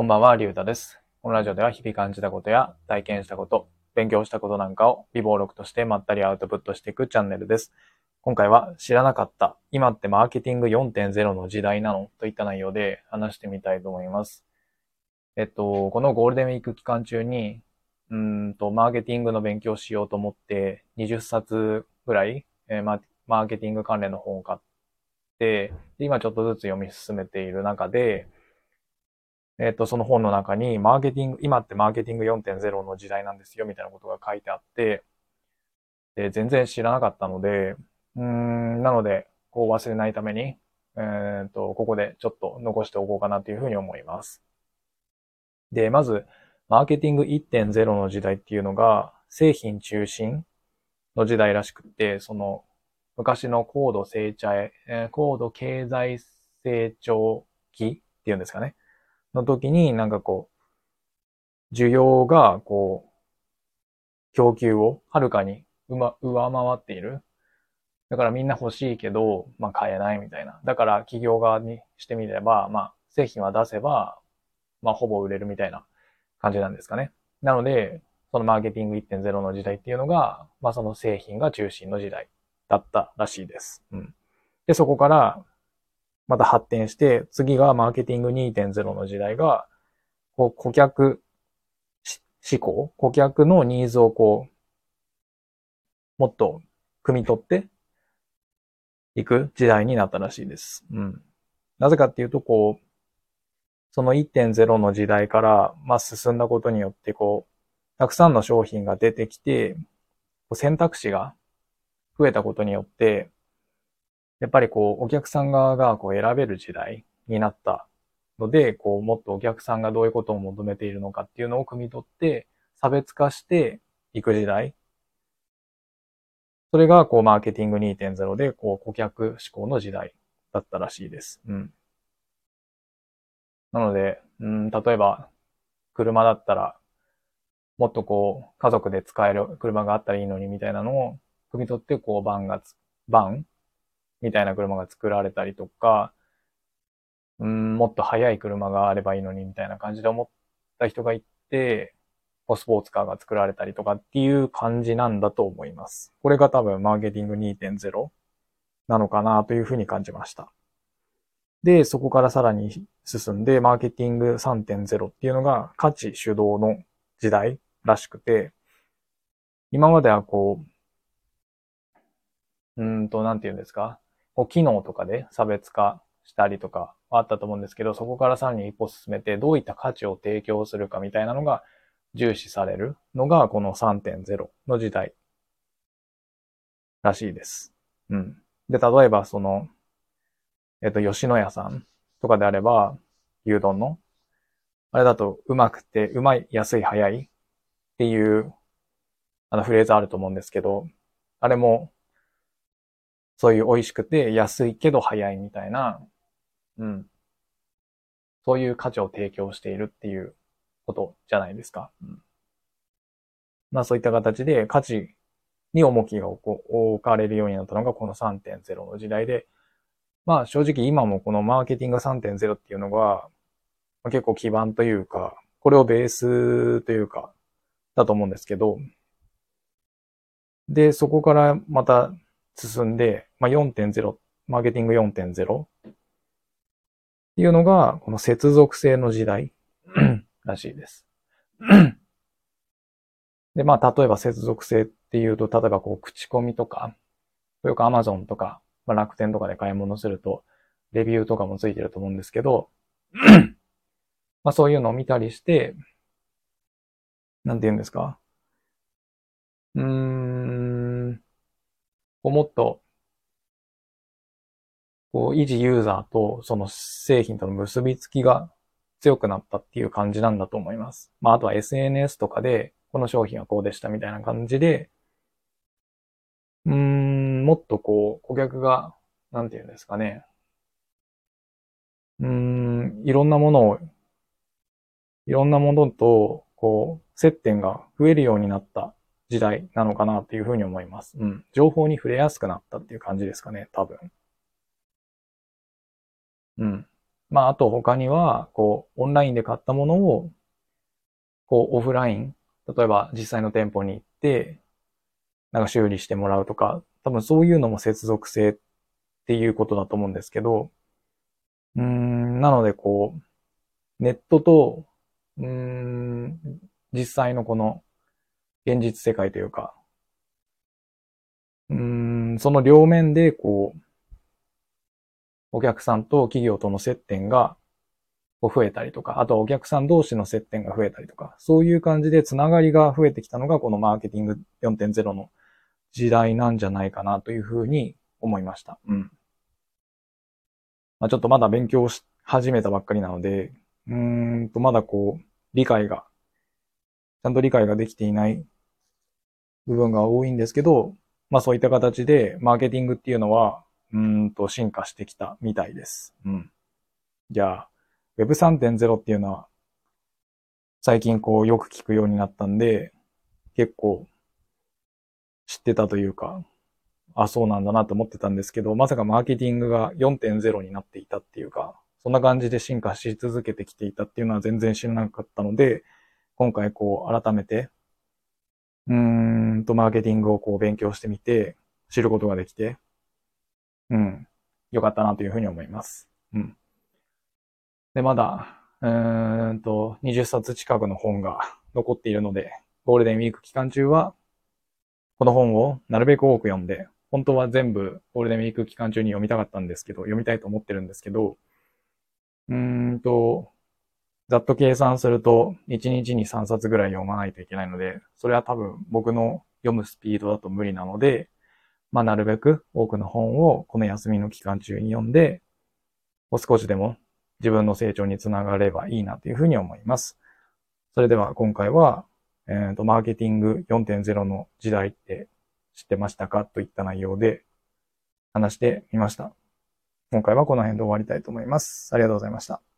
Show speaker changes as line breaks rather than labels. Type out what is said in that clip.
こんばんは、りゅうたです。このラジオでは日々感じたことや体験したこと、勉強したことなんかを微暴録としてまったりアウトプットしていくチャンネルです。今回は知らなかった、今ってマーケティング4.0の時代なのといった内容で話してみたいと思います。えっと、このゴールデンウィーク期間中に、うんと、マーケティングの勉強しようと思って、20冊ぐらい、えーママーケティング関連の本を買って、今ちょっとずつ読み進めている中で、えっと、その本の中に、マーケティング、今ってマーケティング4.0の時代なんですよ、みたいなことが書いてあって、で、全然知らなかったので、うん、なので、こう忘れないために、えっと、ここでちょっと残しておこうかなというふうに思います。で、まず、マーケティング1.0の時代っていうのが、製品中心の時代らしくて、その、昔の高度成長、えー高度経済成長期っていうんですかね。の時になんかこう、需要がこう、供給をはるかに、上回っている。だからみんな欲しいけど、まあ買えないみたいな。だから企業側にしてみれば、まあ製品は出せば、まあほぼ売れるみたいな感じなんですかね。なので、そのマーケティング1.0の時代っていうのが、まあその製品が中心の時代だったらしいです。うん。で、そこから、また発展して、次がマーケティング2.0の時代が、こう、顧客思考顧客のニーズをこう、もっと汲み取っていく時代になったらしいです。うん。なぜかっていうと、こう、その1.0の時代から、まあ、進んだことによって、こう、たくさんの商品が出てきて、選択肢が増えたことによって、やっぱりこう、お客さん側がこう選べる時代になったので、こう、もっとお客さんがどういうことを求めているのかっていうのを汲み取って、差別化していく時代。それが、こう、マーケティング2.0で、こう、顧客志向の時代だったらしいです。うん。なので、うん、例えば、車だったら、もっとこう、家族で使える車があったらいいのにみたいなのを、汲み取って、こう、バンがつ、バンみたいな車が作られたりとか、うん、もっと速い車があればいいのにみたいな感じで思った人がいて、スポーツカーが作られたりとかっていう感じなんだと思います。これが多分マーケティング2.0なのかなというふうに感じました。で、そこからさらに進んで、マーケティング3.0っていうのが価値主導の時代らしくて、今まではこう、うんと、なんて言うんですか？こう機能とかで差別化したりとかはあったと思うんですけど、そこからさらに一歩進めて、どういった価値を提供するかみたいなのが重視されるのが、この3.0の時代らしいです。うん。で、例えばその、えっと、吉野家さんとかであれば、牛丼の、あれだと、うまくて、うまい、安い、早いっていう、あのフレーズあると思うんですけど、あれも、そういう美味しくて安いけど早いみたいな、うん。そういう価値を提供しているっていうことじゃないですか。うん、まあそういった形で価値に重きが置かれるようになったのがこの3.0の時代で、まあ正直今もこのマーケティング3.0っていうのが結構基盤というか、これをベースというか、だと思うんですけど、で、そこからまた進んで、まあ、4.0、マーケティング4.0っていうのが、この接続性の時代 らしいです。で、まあ、例えば接続性っていうと、例えばこう、口コミとか、よく Amazon とか、まあ、楽天とかで買い物すると、レビューとかもついてると思うんですけど、まあ、そういうのを見たりして、なんて言うんですか？うん、こうもっと、こう、維持ユーザーとその製品との結びつきが強くなったっていう感じなんだと思います。まあ、あとは SNS とかで、この商品はこうでしたみたいな感じで、うーん、もっとこう、顧客が、なんて言うんですかね。うーん、いろんなものを、いろんなものと、こう、接点が増えるようになった時代なのかなっていうふうに思います。うん。情報に触れやすくなったっていう感じですかね、多分。うん。まあ、あと他には、こう、オンラインで買ったものを、こう、オフライン、例えば実際の店舗に行って、なんか修理してもらうとか、多分そういうのも接続性っていうことだと思うんですけど、うん、なのでこう、ネットと、うん、実際のこの現実世界というか、うん、その両面でこう、お客さんと企業との接点が増えたりとか、あとはお客さん同士の接点が増えたりとか、そういう感じでつながりが増えてきたのがこのマーケティング4.0の時代なんじゃないかなというふうに思いました。うん。まあ、ちょっとまだ勉強し始めたばっかりなので、うーんと、まだこう、理解が、ちゃんと理解ができていない部分が多いんですけど、まあそういった形で、マーケティングっていうのは、うんと進化してきたみたいです。うん。じゃあ、Web3.0 っていうのは、最近こうよく聞くようになったんで、結構知ってたというか、あ、そうなんだなと思ってたんですけど、まさかマーケティングが4.0になっていたっていうか、そんな感じで進化し続けてきていたっていうのは全然知らなかったので、今回こう改めて、うんとマーケティングをこう勉強してみて、知ることができて、うん、よかったなというふうに思います。うん。で、まだ、うーんと、20冊近くの本が残っているので、ゴールデンウィーク期間中はこの本をなるべく多く読んで、本当は全部ゴールデンウィーク期間中に読みたかったんですけど、読みたいと思ってるんですけど、うーんと、ざっと計算すると、1日に3冊ぐらい読まないといけないので、それは多分僕の読むスピードだと無理なので、まあ、なるべく多くの本をこの休みの期間中に読んで、少しでも自分の成長につながればいいなというふうに思います。それでは今回はえっ、ー、と、マーケティング4.0の時代って知ってましたかといった内容で話してみました。今回はこの辺で終わりたいと思います。ありがとうございました。